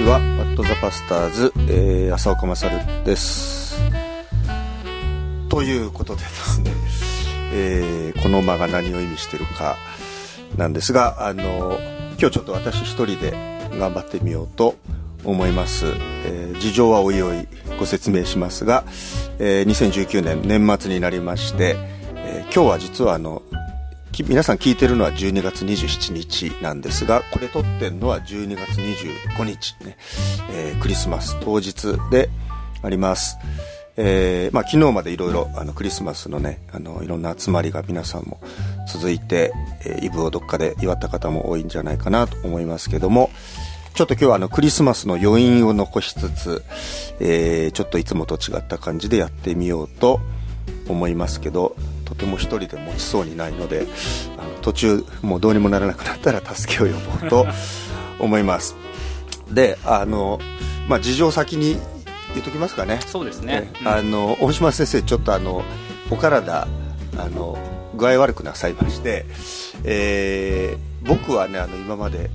ちは。ワットザパスターズ、えー、浅岡勝です。ということでですね、えーこの間が何を意味してるかなんですが、あの、今日ちょっと私一人で頑張ってみようと思います。えー事情はおいおいご説明しますが、えー2019年年末になりまして、えー今日は実はあの、皆さん聞いてるのは12月27日なんですがこれ撮ってるのは12月25日ね、えークリスマス当日であります、えーまあ、昨日までいろいろあのクリスマスのねあのいろんな集まりが皆さんも続いて、えーイブをどっかで祝った方も多いんじゃないかなと思いますけどもちょっと今日はあのクリスマスの余韻を残しつつ、えーちょっといつもと違った感じでやってみようと思いますけどとても一人で持ちそうにないのであの途中もうどうにもならなくなったら助けを呼ぼうと思います。であのまあ事情先に言っときますかね。そうですね。えあの大島先生ちょっとあのお体あの具合悪くなさいまして、えー僕はねあの今まで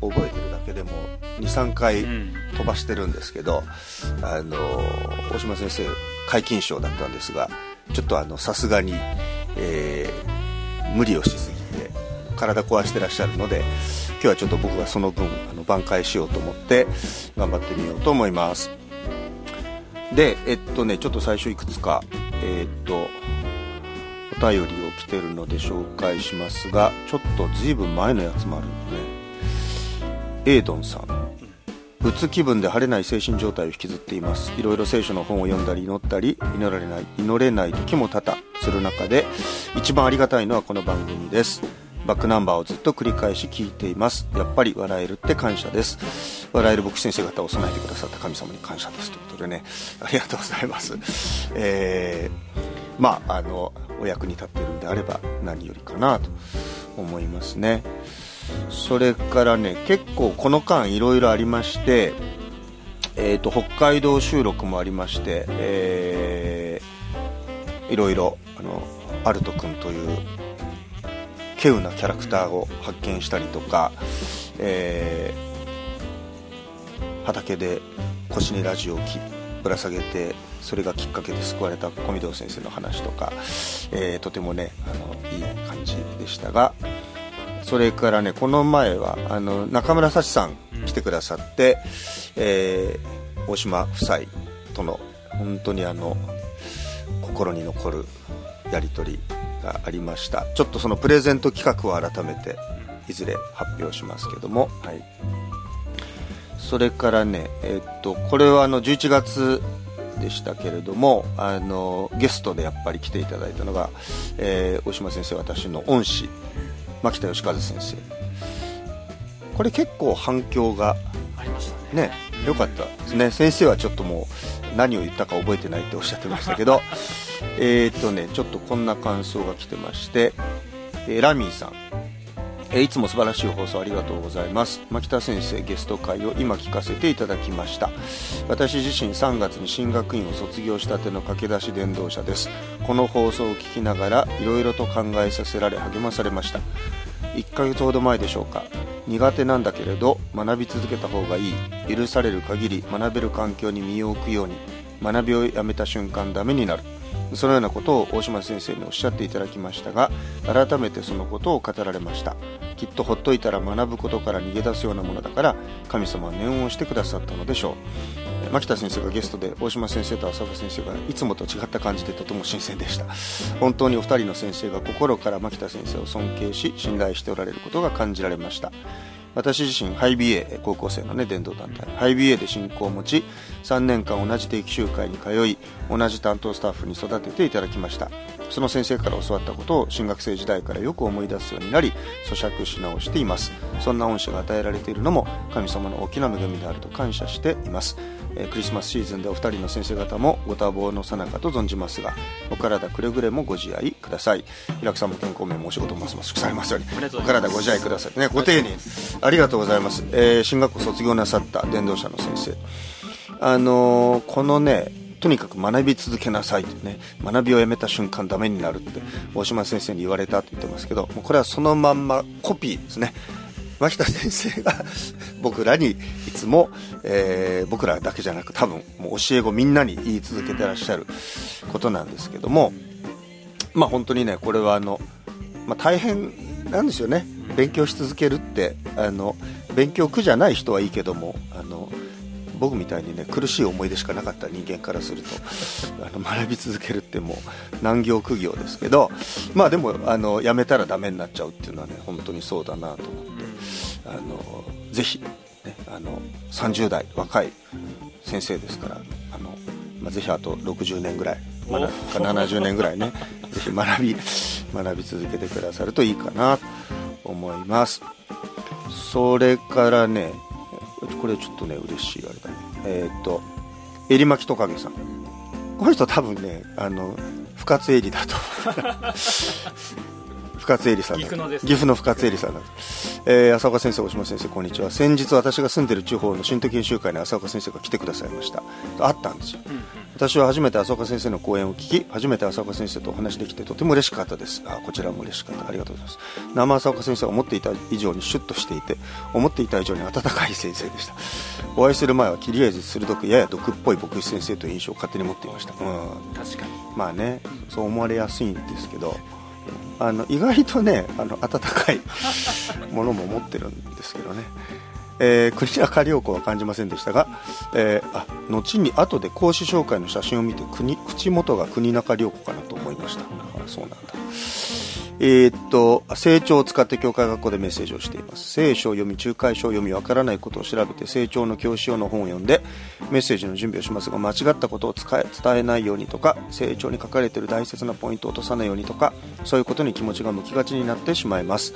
覚えてるだけでも23回うん。飛ばしてるんですけど、あの大島先生皆勤賞だったんですがちょっとあのさすがに、えー無理をしすぎて体壊してらっしゃるので今日はちょっと僕がその分あの挽回しようと思って頑張ってみようと思います。でえっとねちょっと最初いくつかえーっとお便りを来てるので紹介しますがちょっと随分前のやつもあるんでねエイドンさん。うつ気分で晴れない精神状態を引きずっています。いろいろ聖書の本を読んだり祈ったり祈られない祈れない時も多々する中で一番ありがたいのはこの番組です。バックナンバーをずっと繰り返し聞いています。やっぱり笑えるって感謝です。笑える牧師先生方を備えてくださった神様に感謝ですということでね。ありがとうございます。えーまああのお役に立っているんであれば何よりかなと思いますね。それからね結構この間いろいろありまして、えー、と北海道収録もありまして、えーいろいろあのアルト君という稀有なキャラクターを発見したりとか、えー畑で腰にラジオをぶら下げてそれがきっかけで救われた小見堂先生の話とか、えーとてもねあのいい感じでしたがそれからねこの前はあの中村幸さん来てくださって、えー大島夫妻との本当にあの心に残るやり取りがありました。ちょっとそのプレゼント企画を改めていずれ発表しますけども、はい、それからね、えーっとこれはあの11月でしたけれどもあのゲストでやっぱり来ていただいたのが、えー大島先生私の恩師牧田義和先生。これ結構反響がありましたね。ね良かったですね。先生はちょっともう何を言ったか覚えてないっておっしゃってましたけど。えーっとねちょっとこんな感想が来てまして、えーラミーさんえいつも素晴らしい放送ありがとうございます。牧田先生ゲスト会を今聞かせていただきました。私自身3月に進学院を卒業したての駆け出し伝道者です。この放送を聞きながらいろいろと考えさせられ励まされました。1ヶ月ほど前でしょうか。苦手なんだけれど学び続けた方がいい。許される限り学べる環境に身を置くように学びをやめた瞬間ダメになる。そのようなことを大島先生におっしゃっていただきましたが改めてそのことを語られました。きっとほっといたら学ぶことから逃げ出すようなものだから神様は念をしてくださったのでしょう。牧田先生がゲストで大島先生と浅岡先生がいつもと違った感じでとても新鮮でした。本当にお二人の先生が心から牧田先生を尊敬し信頼しておられることが感じられました。私自身ハイ BA 高校生のね伝道団体ハイ BA で信仰を持ち3年間同じ定期集会に通い同じ担当スタッフに育てていただきました。その先生から教わったことを新学生時代からよく思い出すようになり咀嚼し直しています。そんな恩師が与えられているのも神様の大きな恵みであると感謝しています。えークリスマスシーズンでお二人の先生方もご多忙のさなかと存じますがお体くれぐれもご自愛ください。平久さんも健康面もお仕事もますます祝されますように。お体ご自愛ください。ねご丁寧に。ありがとうございます、えー進学校卒業なさった伝道者の先生。あのーこのねとにかく学び続けなさいってね学びをやめた瞬間ダメになるって大島先生に言われたって言ってますけどもうこれはそのまんまコピーですね。牧田先生が 僕らにいつも、えー、僕らだけじゃなく多分もう教え子みんなに言い続けてらっしゃることなんですけどもまあ本当にねこれはあの、まあ、大変なんですよね。勉強し続けるってあの勉強苦じゃない人はいいけどもあの僕みたいにね苦しい思い出しかなかった人間からすると あの学び続けるってもう難行苦行ですけどまあでもあのやめたらダメになっちゃうっていうのはね本当にそうだなと思ってあのぜひ、ね、あの30代若い先生ですからあの、まあ、ぜひあと60年ぐらいまだか70年ぐらいね ぜひ学び学び続けてくださるといいかなと思います。それからねこれちょっとね嬉しいあれだね。えっ、とえりまきトカゲさん。この人多分ねあの深津絵里だと 深津絵里さん岐阜の、ね、岐阜の深津絵里さんだと、えー、浅岡先生大島先生こんにちは。先日私が住んでる地方の新都研修会に浅岡先生が来てくださいました。あったんですよ、うんうん私は初めて浅岡先生の講演を聞き初めて浅岡先生とお話できてとても嬉しかったです。あこちらも嬉しかった。ありがとうございます。生浅岡先生は思っていた以上にシュッとしていて思っていた以上に温かい先生でした。お会いする前は切り味鋭くやや毒っぽい牧師先生という印象を勝手に持っていました。うん。確かに。まあねそう思われやすいんですけどあの意外とねあの温かいものも持ってるんですけどねえー、国中良子は感じませんでしたが、えー、あ後に後で講師紹介の写真を見て国口元が国中良子かなと思いました。あそうなんだ。えー、っと成長を使って教会学校でメッセージをしています。聖書を読み仲介書を読みわからないことを調べて成長の教師用の本を読んでメッセージの準備をしますが間違ったことを伝えないようにとか成長に書かれている大切なポイントを落とさないようにとかそういうことに気持ちが向きがちになってしまいます。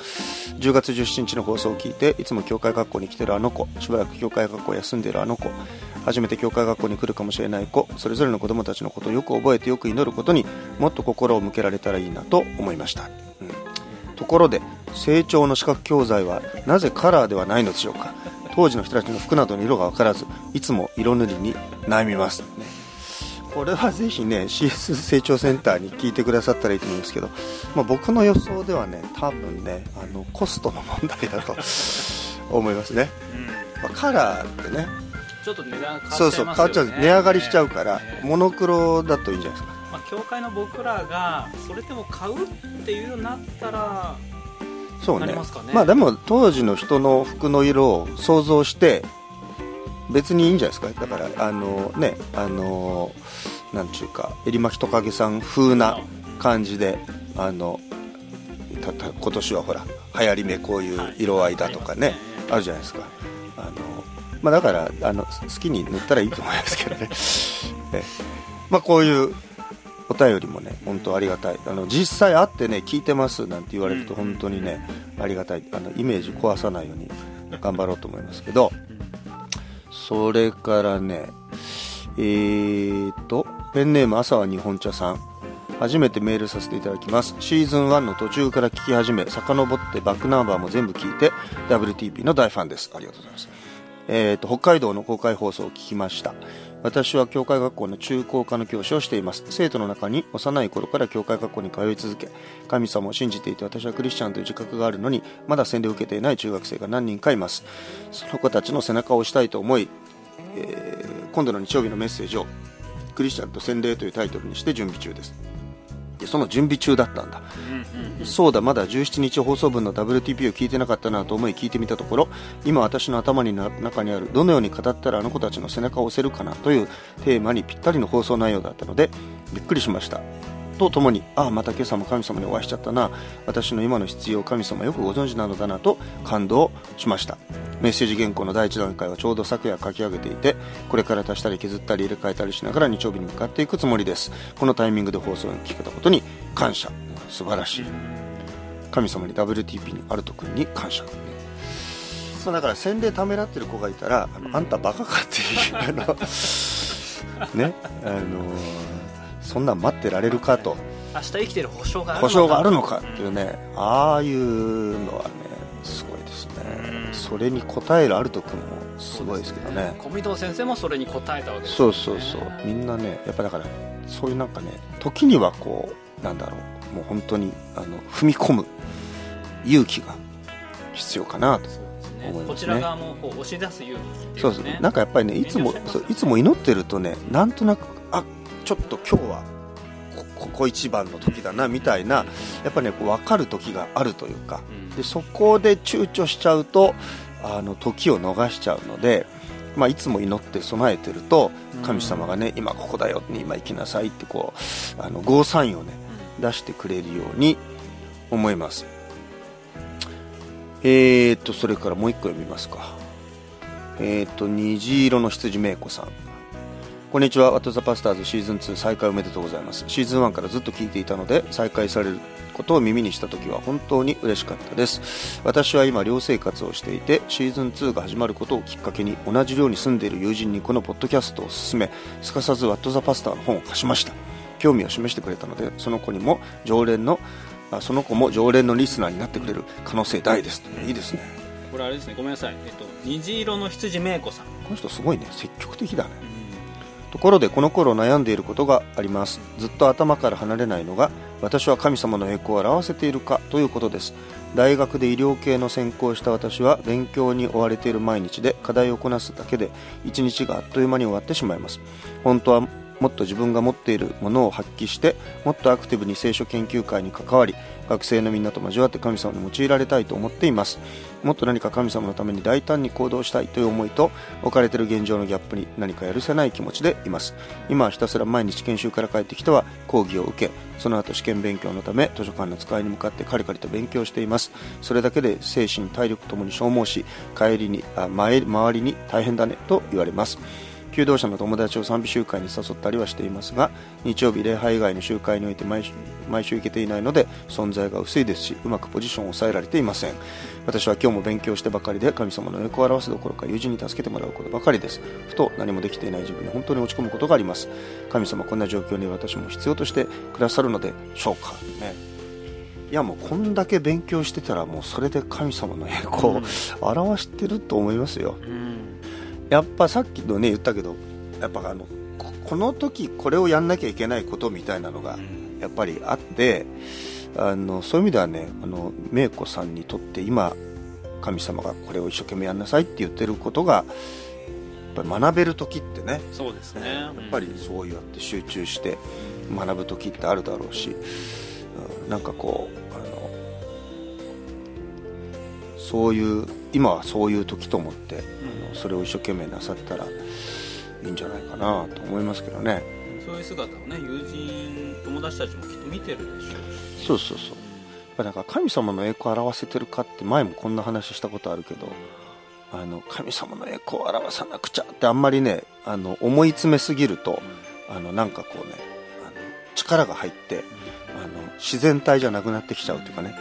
10月17日の放送を聞いていつも教会学校に来てるあの子しばらく教会学校を休んでいるあの子初めて教会学校に来るかもしれない子それぞれの子供たちのことをよく覚えてよく祈ることにもっと心を向けられたらいいなと思いました。ところで成長の視覚教材はなぜカラーではないのでしょうか？当時の人たちの服などの色が分からずいつも色塗りに悩みます、ね、これはぜひね CS 成長センターに聞いてくださったらいいと思うんですけど、まあ、僕の予想ではね多分ねあのコストの問題だと 思いますね、まあ、カラーってねちょっと値段変わっちゃそうそう変わっちゃう。値上がりしちゃうからモノクロだといいんじゃないですか。まあ、教会の僕らがそれでも買うっていうようになったらそうね、ね、まあでも当時の人の服の色を想像して別にいいんじゃないですか？だからあのねあのなんちゅうか襟巻トカゲさん風な感じであのたた今年はほら流行り目こういう色合いだとかね、はい、あるじゃないですか。あの、まあ、だからあの好きに塗ったらいいと思いますけどね。ね まあこういうお便りもね本当ありがたい。あの実際会ってね聞いてますなんて言われると本当にねありがたい。あのイメージ壊さないように頑張ろうと思いますけど。それからねえーとペンネーム朝は日本茶さん。初めてメールさせていただきます。シーズン1の途中から聞き始め遡ってバックナンバーも全部聞いて WTP の大ファンです。ありがとうございます。えーと、北海道の公開放送を聞きました私は教会学校の中高科の教師をしています。生徒の中に幼い頃から教会学校に通い続け神様を信じていて私はクリスチャンという自覚があるのにまだ洗礼を受けていない中学生が何人かいます。その子たちの背中を押したいと思い、えー、今度の日曜日のメッセージをクリスチャンと洗礼というタイトルにして準備中です。でその準備中だったんだ、そうだまだ17日放送分の WTP を聞いてなかったなと思い聞いてみたところ今私の頭に中にあるどのように語ったらあの子たちの背中を押せるかなというテーマにぴったりの放送内容だったのでびっくりしましたとともにああまた今朝も神様にお会いしちゃったな。私の今の必要神様よくご存知なのだなと感動しました。メッセージ原稿の第1段階はちょうど昨夜書き上げていてこれから足したり削ったり入れ替えたりしながら日曜日に向かっていくつもりです。このタイミングで放送に聞けたことに感謝。素晴らしい。神様に WTP にアルト君に感謝。そうだから洗礼ためらってる子がいたらあのあんたバカかっていうあのねあのーそんなん待ってられるかと。明日生きてる保証があるのか。保証があるのかっていうねああいうのはねすごいですね。それに応えるアルト君もすごいですけどね。小見堂先生もそれに応えたわけです、ね、そうそうそう。みんなねやっぱだからそういうなんかね時にはこうなんだろう。もう本当にあの踏み込む勇気が必要かなと思いますね。こちら側もこう押し出す勇気っていうそうそう。なんかやっぱりねいつもいつも祈ってるとねなんとなくあちょっと今日はこここ一番の時だなみたいなやっぱねこう分かる時があるというかうん。でそこで躊躇しちゃうとあの時を逃しちゃうので、まあ、いつも祈って備えてると神様がね今ここだよ今行きなさいってこうあのゴーサインをね出してくれるように思います。えーとそれからもう一個読みますか。えーと虹色の羊めいこさんこんにちは「ワット・ザ・パスターズ」シーズン2再開おめでとうございます。シーズン1からずっと聞いていたので再開されることを耳にした時は本当に嬉しかったです。私は今寮生活をしていてシーズン2が始まることをきっかけに同じ寮に住んでいる友人にこのポッドキャストを勧めすかさず「ワット・ザ・パスター」の本を貸しました。興味を示してくれたのでその子にも常連のあその子も常連のリスナーになってくれる可能性大です。いいですね。これあれですね。ごめんなさい。えっと虹色の羊めいこさん、この人すごいね。積極的だねところでこの頃悩んでいることがあります。ずっと頭から離れないのが私は神様の栄光を表せているかということです。大学で医療系の専攻をした私は勉強に追われている毎日で課題をこなすだけで一日があっという間に終わってしまいます。本当はもっと自分が持っているものを発揮してもっとアクティブに聖書研究会に関わり学生のみんなと交わって神様に用いられたいと思っています。もっと何か神様のために大胆に行動したいという思いと置かれている現状のギャップに何かやるせない気持ちでいます。今はひたすら毎日研修から帰ってきては講義を受けその後試験勉強のため図書館の使いに向かってカリカリと勉強しています。それだけで精神体力ともに消耗し帰りにあ前周りに大変だねと言われます。求道者の友達を賛美集会に誘ったりはしていますが日曜日礼拝以外の集会において毎週毎週行けていないので存在が薄いですしうまくポジションを抑えられていません。私は今日も勉強してばかりで神様の栄光を表すどころか友人に助けてもらうことばかりです。ふと何もできていない自分に本当に落ち込むことがあります。神様こんな状況に私も必要としてくださるのでしょうか。ね。いやもうこんだけ勉強してたらもうそれで神様の栄光を表してると思いますよ。うんやっぱさっきのね言ったけどやっぱあのここの時これをやんなきゃいけないことみたいなのがやっぱりあってあのそういう意味ではねあの芽子さんにとって今神様がこれを一生懸命やんなさいって言ってることがやっぱり学べる時ってねそうですね。やっぱりそうやって集中して学ぶ時ってあるだろうし、うんなんかこうそういう今はそういう時と思ってあのそれを一生懸命なさったらいいんじゃないかなと思いますけどね。そういう姿をね友人友達たちもきっと見てるでしょうし。そうそうそう。なんか神様の栄光を表せてるかって前もこんな話したことあるけどあの神様の栄光を表さなくちゃってあんまりねあの思い詰めすぎるとあのなんかこうねあの力が入ってあの自然体じゃなくなってきちゃうというかね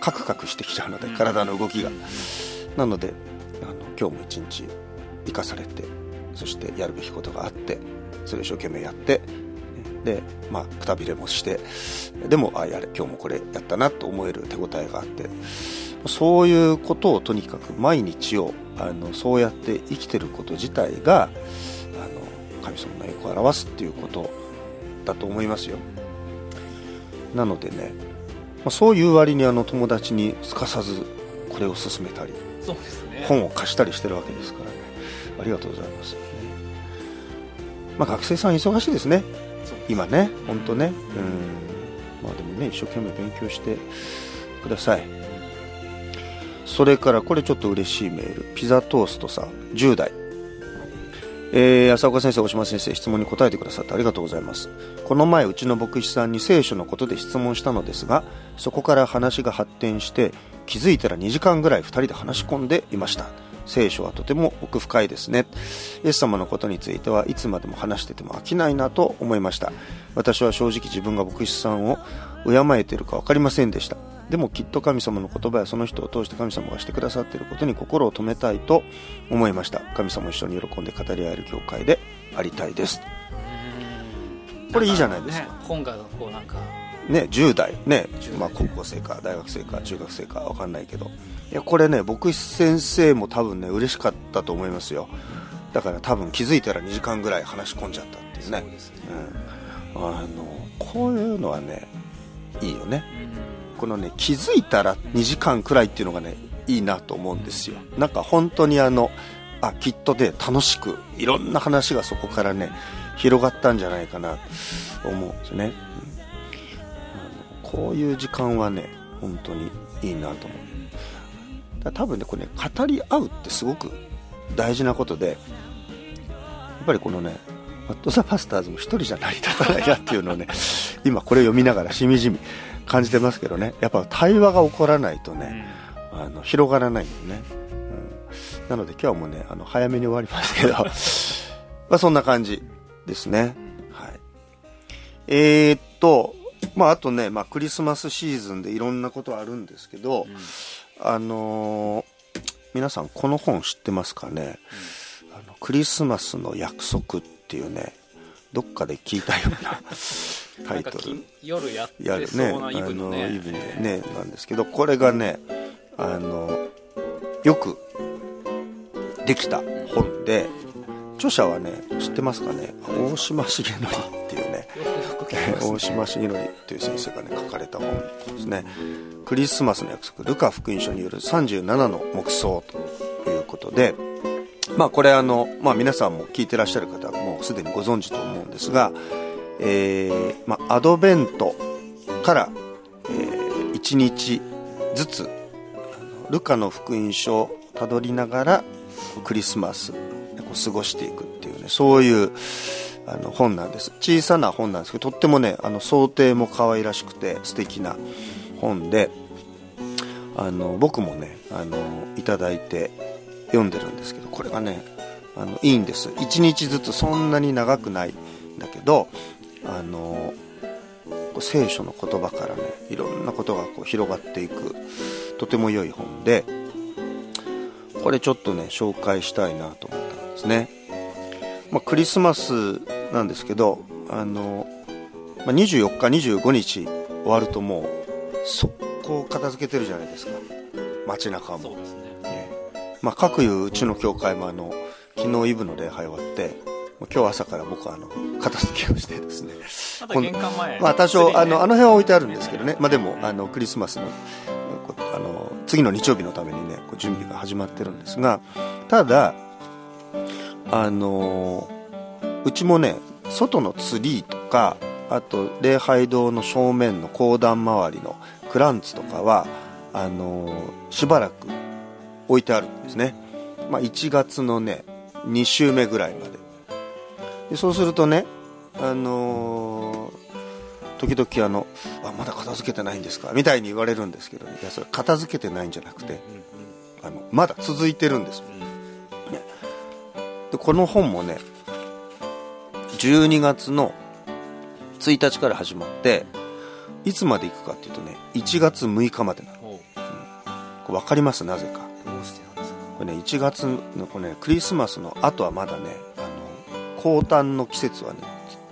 カクカクしてきちゃうので体の動きが。なのであの今日も一日生かされてそしてやるべきことがあってそれを一生懸命やってでまあくたびれもしてでもあやれ今日もこれやったなと思える手応えがあってそういうことをとにかく毎日をあのそうやって生きてること自体があの神様の栄光を表すっていうことだと思いますよ。なのでね、まあ、そういう割にあの友達にすかさずこれを勧めたりそうですね。本を貸したりしてるわけですからね。ありがとうございます、まあ、学生さん忙しいですね。今ね本当ね。うん。まあでもね一生懸命勉強してください。それからこれちょっと嬉しいメール。ピザトーストさん。10代えー、浅岡先生、大島先生、質問に答えてくださってありがとうございます。この前、うちの牧師さんに聖書のことで質問したのですが、そこから話が発展して、気づいたら2時間ぐらい2人で話し込んでいました。聖書はとても奥深いですね。イエス様のことについてはいつまでも話してても飽きないなと思いました。私は正直自分が牧師さんを敬えているか分かりませんでした。でもきっと神様の言葉やその人を通して神様がしてくださっていることに心を止めたいと思いました。神様一緒に喜んで語り合える教会でありたいです。うん。これいいじゃないですか。ね本がこうなんか。ね、10代。ね。10代、まあ、高校生か大学生か中学生か分かんないけど。いやこれね牧師先生も多分ね嬉しかったと思いますよ。だから多分気づいたら2時間ぐらい話し込んじゃったっていうね。ね。うん、あのこういうのはねいいよね。うんこのね気づいたら2時間くらいっていうのがねいいなと思うんですよ。なんか本当にあのあきっとで楽しくいろんな話がそこからね広がったんじゃないかなと思うんですね、うん、こういう時間はね本当にいいなと思う。多分ねこれね語り合うってすごく大事なことでやっぱりこのねマット・ザ・パスターズも一人じゃ成り立たないなっていうのをね 今これ読みながらしみじみ感じてますけどね。やっぱ対話が起こらないとね、あの広がらないんでね、うん、なので今日もねあの早めに終わりますけど。まあそんな感じですね。はい。えー、っとまああとね、まあ、クリスマスシーズンでいろんなことあるんですけど、うん、あのー、皆さんこの本知ってますかね、うん、あのクリスマスの約束っていうねどっかで聞いたような タイトル。夜やってそうなイブの、ね、あのイブでねなんですけどこれがねあのよくできた本で著者はね知ってますかね？大島重則っていうね。大島重則っていう先生がね書かれた本ですね。クリスマスの約束ルカ福音書による37の黙想ということでまあこれあの、まあ、皆さんも聞いてらっしゃる方はすでにご存知と思うんですが、えーま、アドベントから、えー、1日ずつルカの福音書をたどりながらクリスマス過ごしていくっていうねそういうあの本なんです。小さな本なんですけどとってもねあの想定も可愛らしくて素敵な本であの僕もねあのいただいて読んでるんですけどこれがねあのいいんです。1日ずつそんなに長くないんだけどあの聖書の言葉からねいろんなことがこう広がっていくとても良い本でこれちょっとね紹介したいなと思ったんですね、まあ、クリスマスなんですけどあの、まあ、24日25日終わるともう速攻片付けてるじゃないですか。街中も、ね。ね、まあ、各いううちの教会もあの昨日イブの礼拝終わって今日朝から僕はあの片付けをしてですね。まあ多少あのあの辺は置いてあるんですけどね、まあ、でもあのクリスマスのあの次の日曜日のためにね準備が始まってるんですがただあのうちもね外のツリーとかあと礼拝堂の正面の講談周りのクランツとかはあのしばらく置いてあるんですね、まあ、1月のね2週目ぐらいまで。でそうするとねあの時々あのあまだ片付けてないんですか？みたいに言われるんですけど、ね、いやそれ片付けてないんじゃなくてあのまだ続いてるんですよ、ね、でこの本もね12月の1日から始まっていつまで行くかっていうとね1月6日までなの、う。ん、分かります？なぜかこれね1月のこれ、ね、クリスマスの後はまだねあの降誕の季節はね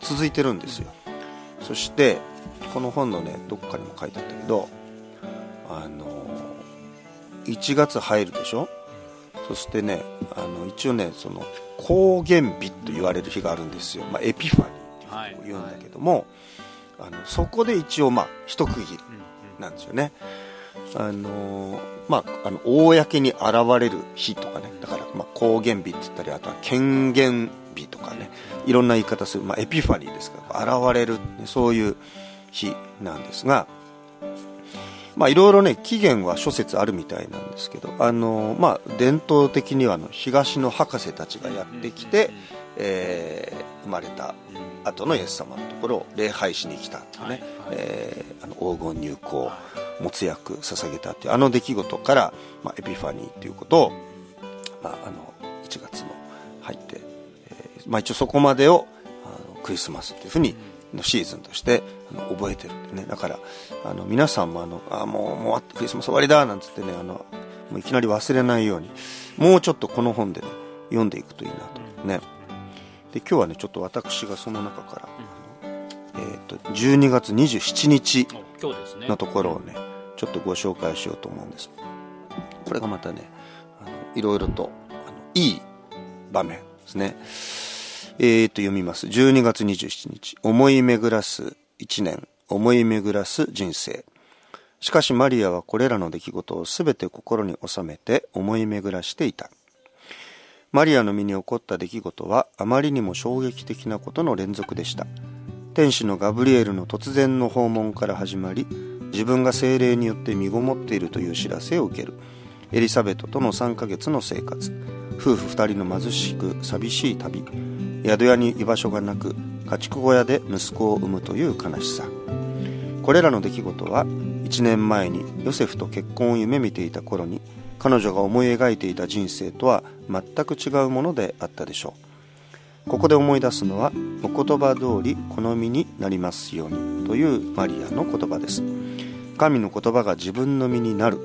続いてるんですよ。そしてこの本のねどっかにも書いてあったけどあの1月入るでしょ？そしてねあの一応ねその高原日と言われる日があるんですよ、まあ、エピファニーと言うんだけども、はいはい、あのそこで一応まあ一区切りなんですよね、あのまあ、あの公に現れる日とかね。だから、まあ、高原日って言ったりあとは権限日とかね。いろんな言い方する、まあ、エピファニーですから現れる、そういう日なんですがまあいろいろね起源は諸説あるみたいなんですけどあのまあ伝統的にはあの東の博士たちがやってきて、えー、生まれた後のイエス様のところを礼拝しに来たってね、はいえー、あの黄金入港もつ薬捧げたっていうあの出来事から、まあ、エピファニーっていうことを、まあ、あの1月の入って、えーまあ、一応そこまでをあのクリスマスっていうふうにのシーズンとしてあの覚えてるんでね。だからあの皆さんもあのあもうもうクリスマス終わりだなんつってねあのもういきなり忘れないようにもうちょっとこの本でね読んでいくといいなと。ね。で今日はねちょっと私がその中から、えーと、12月27日のところをねちょっとご紹介しようと思うんです。これがまたねあのいろいろとあのいい場面ですね。えー、と読みます。12月27日。思い巡らす1年。思い巡らす人生。しかしマリアはこれらの出来事をすべて心に収めて思い巡らしていた。マリアの身に起こった出来事はあまりにも衝撃的なことの連続でした。天使のガブリエルの突然の訪問から始まり自分が精霊によって身ごもっているという知らせを受ける。エリザベトとの3ヶ月の生活。夫婦2人の貧しく寂しい旅。宿屋に居場所がなく家畜小屋で息子を産むという悲しさ。これらの出来事は1年前にヨセフと結婚を夢見ていた頃に彼女が思い描いていた人生とは全く違うものであったでしょう。ここで思い出すのはお言葉通り好みになりますようにというマリアの言葉です。神の言葉が自分の身になる。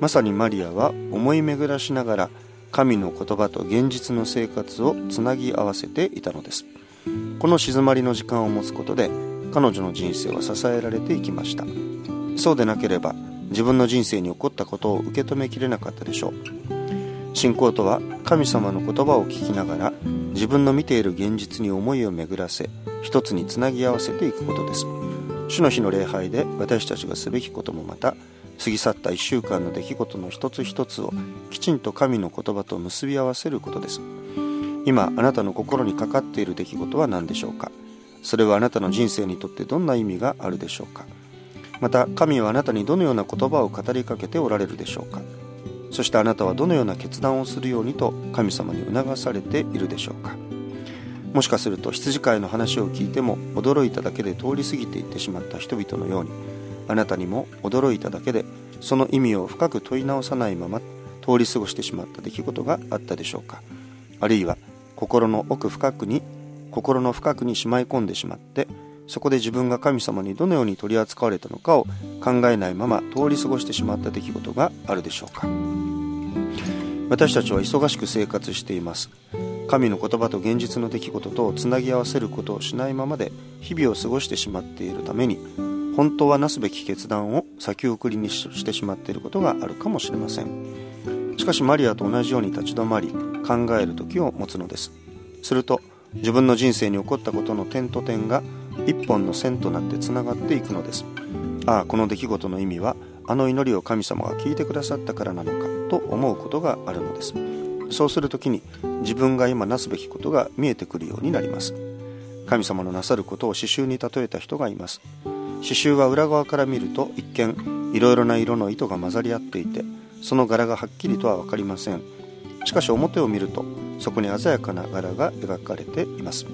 まさにマリアは思い巡らしながら神の言葉と現実の生活をつなぎ合わせていたのです。この静まりの時間を持つことで彼女の人生は支えられていきました。そうでなければ自分の人生に起こったことを受け止めきれなかったでしょう。信仰とは神様の言葉を聞きながら自分の見ている現実に思いを巡らせ一つにつなぎ合わせていくことです。主の日の礼拝で私たちがすべきこともまた過ぎ去った1週間の出来事の一つ一つをきちんと神の言葉と結び合わせることです。今あなたの心にかかっている出来事は何でしょうか？それはあなたの人生にとってどんな意味があるでしょうか？また神はあなたにどのような言葉を語りかけておられるでしょうか？そしてあなたはどのような決断をするようにと神様に促されているでしょうか。もしかすると羊飼いの話を聞いても驚いただけで通り過ぎていってしまった人々のようにあなたにも驚いただけでその意味を深く問い直さないまま通り過ごしてしまった出来事があったでしょうか。あるいは心の奥深くに心の深くにしまい込んでしまってそこで自分が神様にどのように取り扱われたのかを考えないまま通り過ごしてしまった出来事があるでしょうか。私たちは忙しく生活しています。神の言葉と現実の出来事とをつなぎ合わせることをしないままで日々を過ごしてしまっているために本当はなすべき決断を先送りにしてしまっていることがあるかもしれませんしかしマリアと同じように立ち止まり考える時を持つのです。すると自分の人生に起こったことの点と点が一本の線となってつながっていくのです。ああこの出来事の意味はあの祈りを神様が聞いてくださったからなのかと思うことがあるのです。そうする時に自分が今なすべきことが見えてくるようになります。神様のなさることを刺繍に例えた人がいます。刺繍は裏側から見ると一見いろいろな色の糸が混ざり合っていてその柄がはっきりとは分かりません。しかし表を見るとそこに鮮やかな柄が描かれています。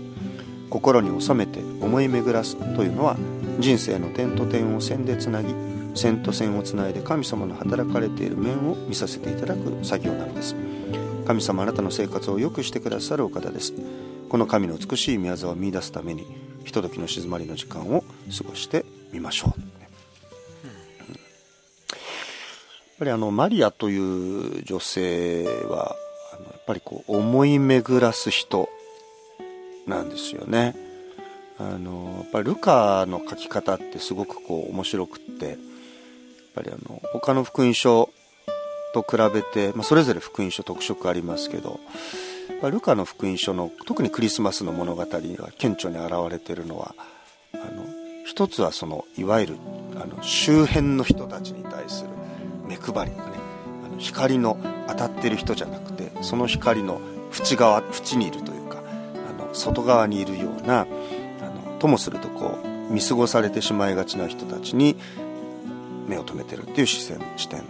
心に収めて思い巡らすというのは人生の点と点を線でつなぎ線と線をつないで神様の働かれている面を見させていただく作業なのです。神様あなたの生活を良くしてくださるお方です。この神の美しい宮沢を見出すためにひとときの静まりの時間を過ごしてみましょう、うん、やっぱりあのマリアという女性はやっぱりこう思い巡らす人。なんですよね。あのやっぱりルカの書き方ってすごくこう面白くってやっぱりあの他の福音書と比べて、まあ、それぞれ福音書特色ありますけどルカの福音書の特にクリスマスの物語が顕著に現れてるのはあの一つはそのいわゆるあの周辺の人たちに対する目配りがねあの光の当たってる人じゃなくてその光の縁側縁にいるという外側にいるようなあのともするとこう見過ごされてしまいがちな人たちに目を留めてるっていう視線視点。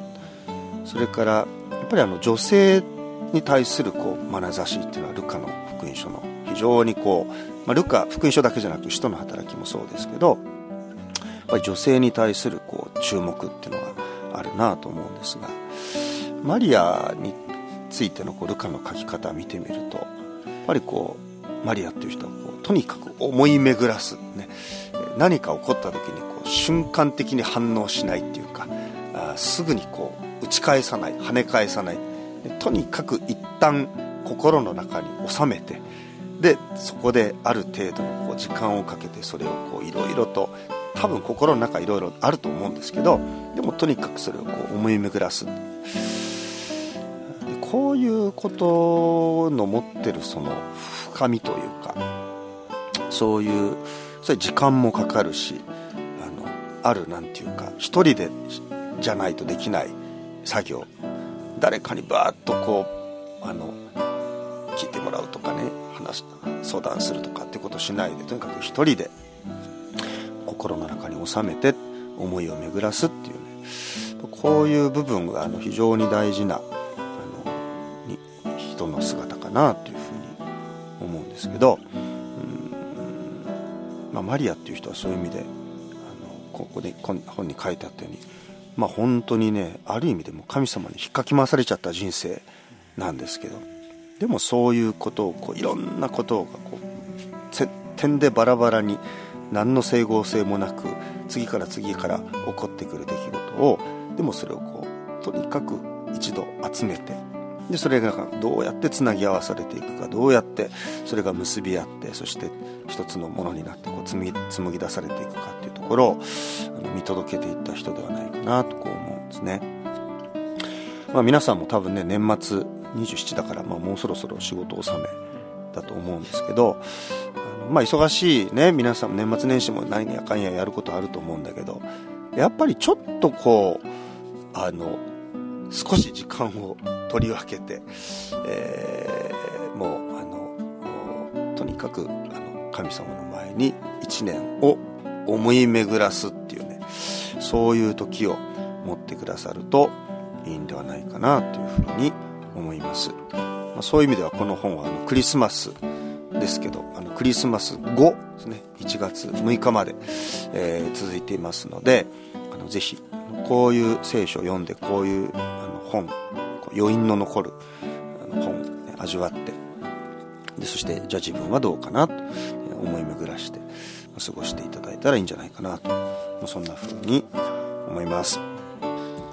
それからやっぱりあの女性に対するこう眼差しっていうのはルカの福音書の非常にこう、まあ、ルカ福音書だけじゃなく使徒の働きもそうですけどやっぱり女性に対するこう注目っていうのがあるなと思うんですがマリアについてのこうルカの書き方を見てみるとやっぱりこうマリアっていう人はこうとにかく思い巡らす、ね、何か起こった時にこう瞬間的に反応しないっていうかあすぐにこう打ち返さない跳ね返さない。とにかく一旦心の中に収めてでそこである程度のこう時間をかけてそれをこういろいろと多分心の中いろいろあると思うんですけどでもとにかくそれをこう思い巡らす。こういうことの持ってるその深みというかそういうそれ時間もかかるしあのあるなんていうか一人でじゃないとできない作業。誰かにバーッとこうあの聞いてもらうとかね話相談するとかってことしないでとにかく一人で心の中に収めて思いを巡らすっていうね。こういう部分があの非常に大事なの姿かなというふうに思うんですけどまあ、マリアっていう人はそういう意味であのここで本に書いてあったように、まあ、本当にねある意味でも神様に引っかき回されちゃった人生なんですけどでもそういうことをこういろんなことがこう点でバラバラに何の整合性もなく次から次から起こってくる出来事をでもそれをこうとにかく一度集めてでそれがどうやってつなぎ合わされていくかどうやってそれが結び合ってそして一つのものになってこう紡ぎ紡ぎ出されていくかっていうところを見届けていった人ではないかなとこう思うんですね。まあ、皆さんも多分ね年末27だから、まあ、もうそろそろ仕事納めだと思うんですけどあの、まあ、忙しいね皆さんも年末年始も何やかんややることあると思うんだけどやっぱりちょっとこうあの少し時間を取り分けて、えー、もうあのとにかくあの神様の前に一年を思い巡らすっていうねそういう時を持ってくださるといいんではないかなというふうに思います、まあ、そういう意味ではこの本はあのクリスマスですけどあのクリスマス後ですね1月6日まで、えー、続いていますのであのぜひこういう聖書を読んでこういうあの本余韻の残るあの本、ね、味わってでそしてじゃあ自分はどうかなと思い巡らして過ごしていただいたらいいんじゃないかなとそんな風に思います。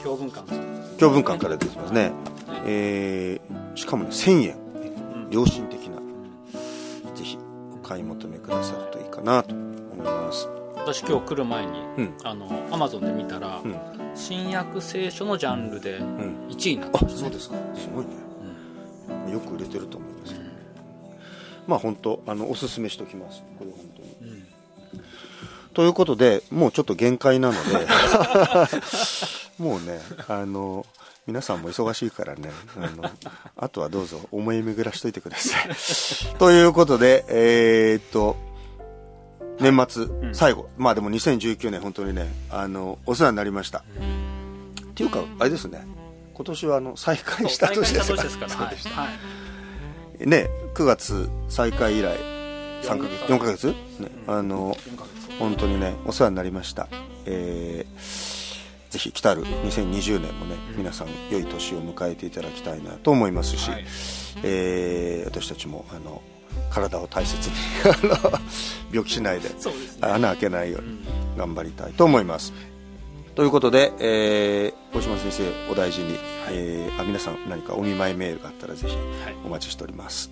教文館。教文館から出てますね、えー、しかもね1000円。良心的な。ぜひお買い求めくださるといいかなと思います私今日来る前に、うん、あのアマゾンで見たら、うん、新約聖書のジャンルで1位になってます、ね、あそうですか。すごいね、うん、よく売れてると思いますけど、まあ本当あのおすすめしておきます。これ本当に、ということでもうちょっと限界なので。もうねあの皆さんも忙しいからね。あのあとはどうぞ思い巡らしといてください。ということでえー、っと年末、最後、まあでも2019年本当にねあのお世話になりました、っていうかあれですね。今年はあの再開した年ですから。そうでした、はい、ね9月再開以来3か月4か月、ね、あの本当にねお世話になりました。えー、ぜひ来たる2020年もね皆さん良い年を迎えていただきたいなと思いますし、はい、えー、私たちもあの体を大切に 病気しないで、ね、穴開けないように頑張りたいと思います、うん、ということで、えー、大島先生お大事に、はい、えー、あ皆さん何かお見舞いメールがあったらぜひお待ちしております、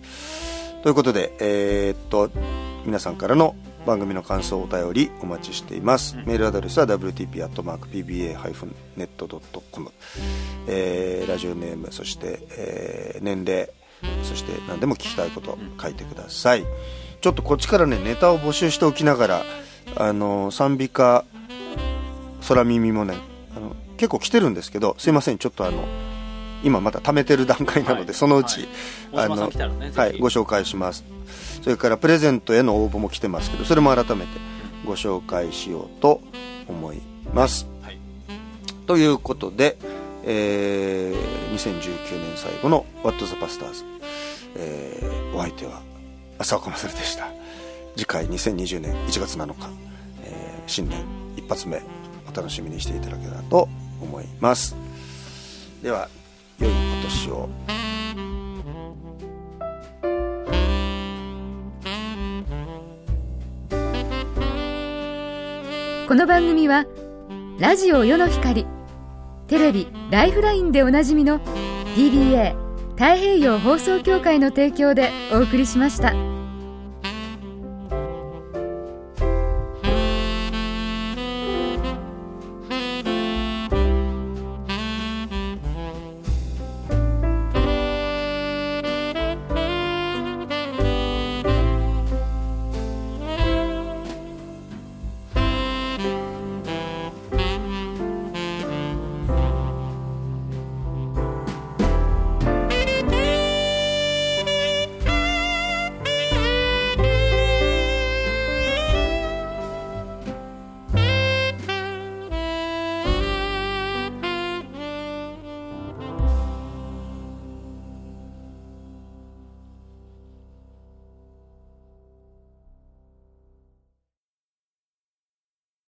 はい、ということで、えー、っと皆さんからの番組の感想お便りお待ちしています、うん、メールアドレスは wtp.pba-net.com、えー、ラジオネームそして、えー、年齢そして何でも聞きたいこと書いてください、ちょっとこっちからねネタを募集しておきながらあの賛美歌空耳もねあの結構来てるんですけどすいませんちょっとあの今まだ貯めてる段階なので、はい、そのうち、はい、あの、ね、はい、ご紹介します。それからプレゼントへの応募も来てますけどそれも改めてご紹介しようと思います、はい、ということでえー、2019年最後の「What the Pastors、えー」お相手は浅岡勝でした。次回2020年1月7日、えー、新年一発目お楽しみにしていただけたらと思います。では良いお年を。この番組はラジオ世の光。テレビ「ライフライン」でおなじみの DBA 太平洋放送協会の提供でお送りしました。